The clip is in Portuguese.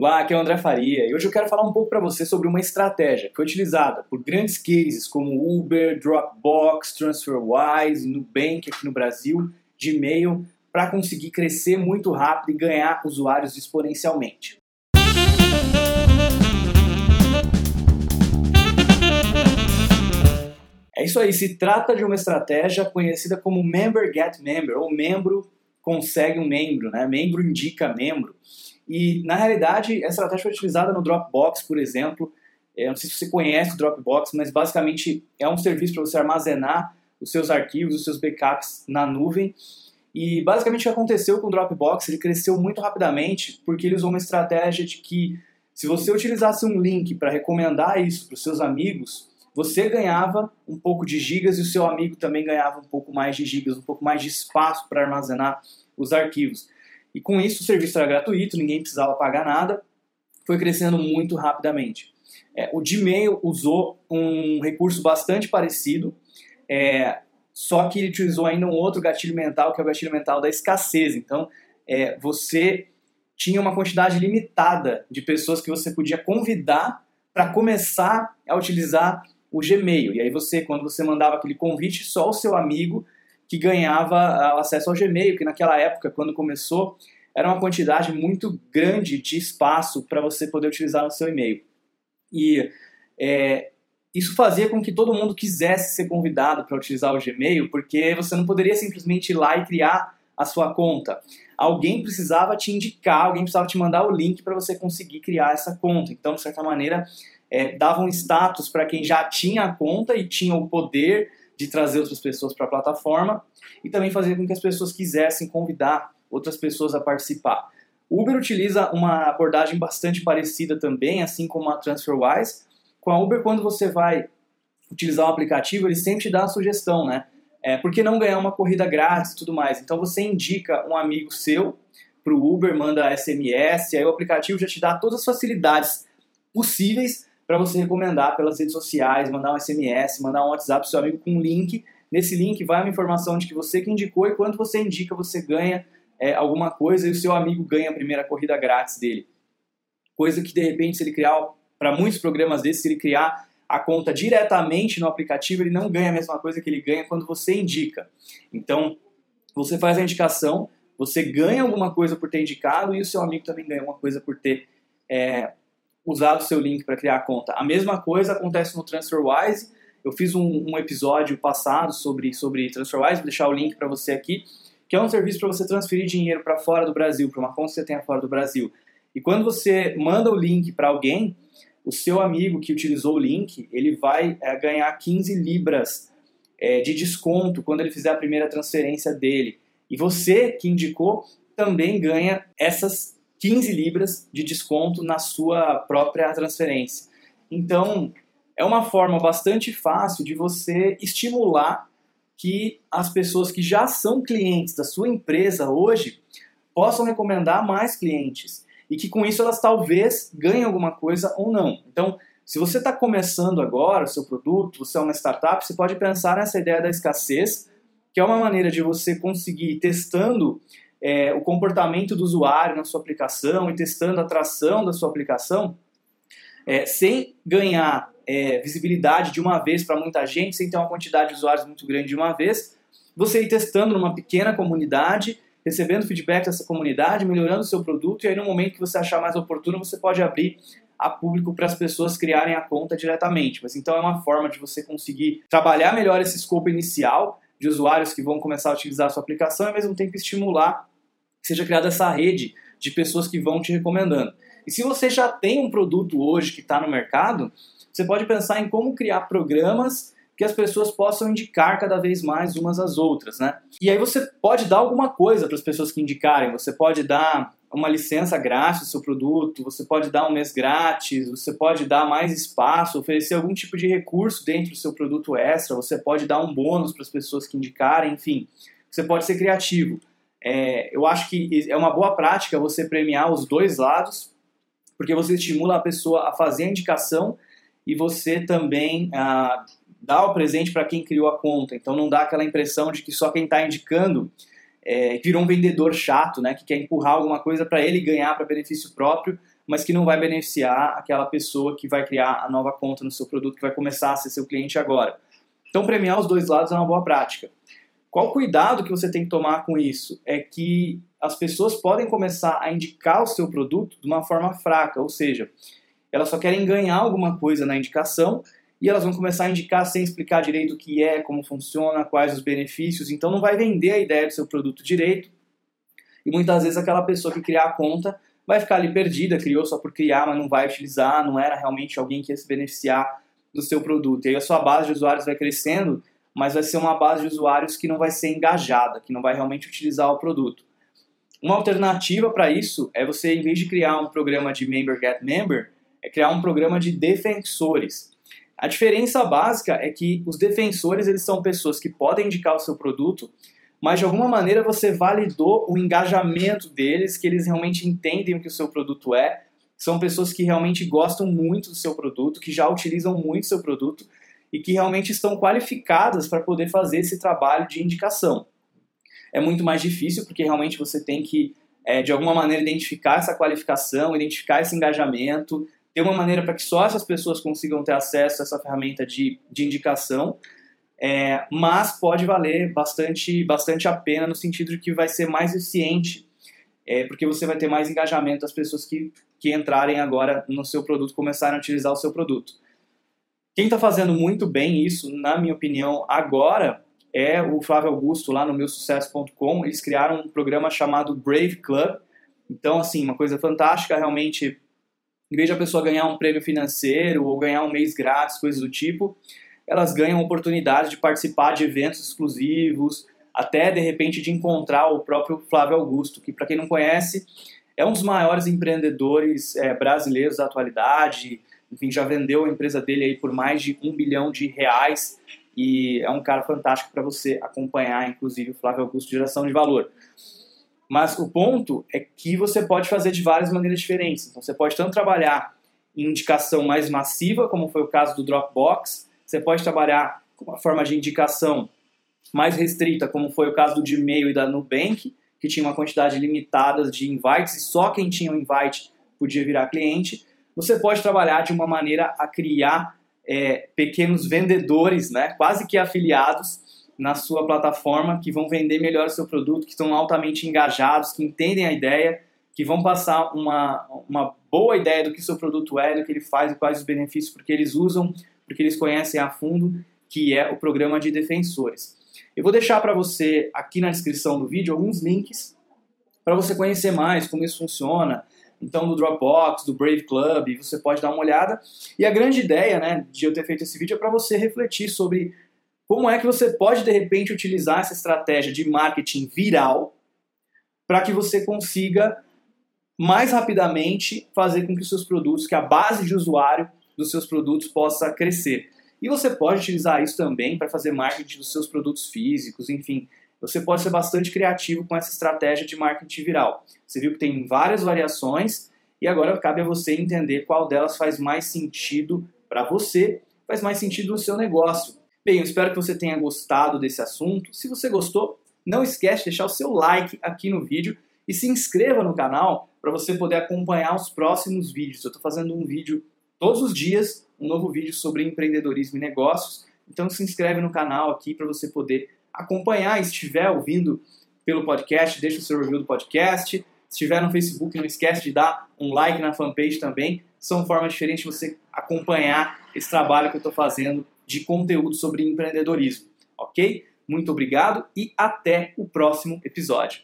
Olá, aqui é o André Faria e hoje eu quero falar um pouco para você sobre uma estratégia que foi utilizada por grandes cases como Uber, Dropbox, TransferWise, Nubank aqui no Brasil, de e-mail, para conseguir crescer muito rápido e ganhar usuários exponencialmente. É isso aí, se trata de uma estratégia conhecida como Member Get Member, ou membro consegue um membro, né? membro indica membro. E, na realidade, essa estratégia foi utilizada no Dropbox, por exemplo. Eu não sei se você conhece o Dropbox, mas basicamente é um serviço para você armazenar os seus arquivos, os seus backups na nuvem. E basicamente o que aconteceu com o Dropbox, ele cresceu muito rapidamente porque ele usou uma estratégia de que se você utilizasse um link para recomendar isso para os seus amigos, você ganhava um pouco de gigas e o seu amigo também ganhava um pouco mais de gigas, um pouco mais de espaço para armazenar os arquivos. E com isso o serviço era gratuito, ninguém precisava pagar nada, foi crescendo muito rapidamente. É, o Gmail usou um recurso bastante parecido, é, só que ele utilizou ainda um outro gatilho mental, que é o gatilho mental da escassez. Então, é, você tinha uma quantidade limitada de pessoas que você podia convidar para começar a utilizar o Gmail. E aí você, quando você mandava aquele convite, só o seu amigo que ganhava ah, acesso ao Gmail, que naquela época, quando começou, era uma quantidade muito grande de espaço para você poder utilizar no seu e-mail. E é, isso fazia com que todo mundo quisesse ser convidado para utilizar o Gmail, porque você não poderia simplesmente ir lá e criar a sua conta. Alguém precisava te indicar, alguém precisava te mandar o link para você conseguir criar essa conta. Então, de certa maneira, é, dava um status para quem já tinha a conta e tinha o poder de trazer outras pessoas para a plataforma e também fazer com que as pessoas quisessem convidar outras pessoas a participar. O Uber utiliza uma abordagem bastante parecida também, assim como a TransferWise. Com a Uber, quando você vai utilizar o aplicativo, ele sempre te dá a sugestão, né? É, por que não ganhar uma corrida grátis e tudo mais? Então você indica um amigo seu para o Uber, manda SMS, aí o aplicativo já te dá todas as facilidades possíveis para você recomendar pelas redes sociais, mandar um SMS, mandar um WhatsApp pro seu amigo com um link. Nesse link vai uma informação de que você que indicou e quando você indica você ganha é, alguma coisa e o seu amigo ganha a primeira corrida grátis dele. Coisa que de repente se ele criar para muitos programas desses, se ele criar a conta diretamente no aplicativo, ele não ganha a mesma coisa que ele ganha quando você indica. Então, você faz a indicação, você ganha alguma coisa por ter indicado e o seu amigo também ganha uma coisa por ter é, usado o seu link para criar a conta. A mesma coisa acontece no TransferWise. Eu fiz um, um episódio passado sobre, sobre TransferWise, vou deixar o link para você aqui, que é um serviço para você transferir dinheiro para fora do Brasil, para uma conta que você tenha fora do Brasil. E quando você manda o link para alguém, o seu amigo que utilizou o link, ele vai é, ganhar 15 libras é, de desconto quando ele fizer a primeira transferência dele. E você que indicou também ganha essas 15 libras de desconto na sua própria transferência. Então, é uma forma bastante fácil de você estimular que as pessoas que já são clientes da sua empresa hoje possam recomendar mais clientes e que com isso elas talvez ganhem alguma coisa ou não. Então, se você está começando agora o seu produto, você é uma startup, você pode pensar nessa ideia da escassez, que é uma maneira de você conseguir testando é, o comportamento do usuário na sua aplicação e testando a atração da sua aplicação, é, sem ganhar é, visibilidade de uma vez para muita gente, sem ter uma quantidade de usuários muito grande de uma vez, você ir testando numa pequena comunidade, recebendo feedback dessa comunidade, melhorando o seu produto, e aí no momento que você achar mais oportuno, você pode abrir a público para as pessoas criarem a conta diretamente. Mas então é uma forma de você conseguir trabalhar melhor esse escopo inicial de usuários que vão começar a utilizar a sua aplicação e ao mesmo tempo estimular que seja criada essa rede de pessoas que vão te recomendando. E se você já tem um produto hoje que está no mercado, você pode pensar em como criar programas que as pessoas possam indicar cada vez mais umas às outras, né? E aí você pode dar alguma coisa para as pessoas que indicarem. Você pode dar uma licença grátis do seu produto, você pode dar um mês grátis, você pode dar mais espaço, oferecer algum tipo de recurso dentro do seu produto extra, você pode dar um bônus para as pessoas que indicarem, enfim. Você pode ser criativo. É, eu acho que é uma boa prática você premiar os dois lados, porque você estimula a pessoa a fazer a indicação e você também ah, dá o presente para quem criou a conta. Então não dá aquela impressão de que só quem está indicando é, virou um vendedor chato, né, que quer empurrar alguma coisa para ele ganhar para benefício próprio, mas que não vai beneficiar aquela pessoa que vai criar a nova conta no seu produto, que vai começar a ser seu cliente agora. Então, premiar os dois lados é uma boa prática. Qual cuidado que você tem que tomar com isso? É que as pessoas podem começar a indicar o seu produto de uma forma fraca, ou seja, elas só querem ganhar alguma coisa na indicação e elas vão começar a indicar sem explicar direito o que é, como funciona, quais os benefícios, então não vai vender a ideia do seu produto direito. E muitas vezes aquela pessoa que criar a conta vai ficar ali perdida, criou só por criar, mas não vai utilizar, não era realmente alguém que ia se beneficiar do seu produto. E aí a sua base de usuários vai crescendo, mas vai ser uma base de usuários que não vai ser engajada, que não vai realmente utilizar o produto. Uma alternativa para isso é você, em vez de criar um programa de Member Get Member, é criar um programa de defensores. A diferença básica é que os defensores eles são pessoas que podem indicar o seu produto, mas de alguma maneira você validou o engajamento deles, que eles realmente entendem o que o seu produto é. São pessoas que realmente gostam muito do seu produto, que já utilizam muito o seu produto e que realmente estão qualificadas para poder fazer esse trabalho de indicação. É muito mais difícil porque realmente você tem que, é, de alguma maneira, identificar essa qualificação, identificar esse engajamento, ter uma maneira para que só essas pessoas consigam ter acesso a essa ferramenta de, de indicação, é, mas pode valer bastante, bastante a pena no sentido de que vai ser mais eficiente, é, porque você vai ter mais engajamento das pessoas que, que entrarem agora no seu produto, começarem a utilizar o seu produto. Quem está fazendo muito bem isso, na minha opinião, agora é o Flávio Augusto lá no meusucesso.com. Eles criaram um programa chamado Brave Club. Então, assim, uma coisa fantástica, realmente em vez de a pessoa ganhar um prêmio financeiro ou ganhar um mês grátis, coisas do tipo, elas ganham oportunidade de participar de eventos exclusivos, até de repente de encontrar o próprio Flávio Augusto, que para quem não conhece é um dos maiores empreendedores é, brasileiros da atualidade. Enfim, já vendeu a empresa dele aí por mais de um bilhão de reais e é um cara fantástico para você acompanhar, inclusive o Flávio Augusto, geração de valor. Mas o ponto é que você pode fazer de várias maneiras diferentes. Então você pode tanto trabalhar em indicação mais massiva, como foi o caso do Dropbox, você pode trabalhar com uma forma de indicação mais restrita, como foi o caso do Gmail e da Nubank, que tinha uma quantidade limitada de invites e só quem tinha um invite podia virar cliente. Você pode trabalhar de uma maneira a criar é, pequenos vendedores, né, quase que afiliados, na sua plataforma que vão vender melhor o seu produto, que estão altamente engajados, que entendem a ideia, que vão passar uma, uma boa ideia do que seu produto é, do que ele faz e quais os benefícios, porque eles usam, porque eles conhecem a fundo, que é o programa de defensores. Eu vou deixar para você aqui na descrição do vídeo alguns links para você conhecer mais como isso funciona. Então, do Dropbox, do Brave Club, você pode dar uma olhada. E a grande ideia né, de eu ter feito esse vídeo é para você refletir sobre como é que você pode, de repente, utilizar essa estratégia de marketing viral para que você consiga mais rapidamente fazer com que os seus produtos, que a base de usuário dos seus produtos possa crescer. E você pode utilizar isso também para fazer marketing dos seus produtos físicos, enfim. Você pode ser bastante criativo com essa estratégia de marketing viral. Você viu que tem várias variações e agora cabe a você entender qual delas faz mais sentido para você, faz mais sentido no seu negócio. Bem, eu espero que você tenha gostado desse assunto. Se você gostou, não esquece de deixar o seu like aqui no vídeo e se inscreva no canal para você poder acompanhar os próximos vídeos. Eu estou fazendo um vídeo todos os dias, um novo vídeo sobre empreendedorismo e negócios. Então se inscreve no canal aqui para você poder acompanhar. E se estiver ouvindo pelo podcast, deixa o seu review do podcast. Se estiver no Facebook, não esquece de dar um like na fanpage também. São formas diferentes de você acompanhar esse trabalho que eu estou fazendo de conteúdo sobre empreendedorismo, ok? Muito obrigado e até o próximo episódio.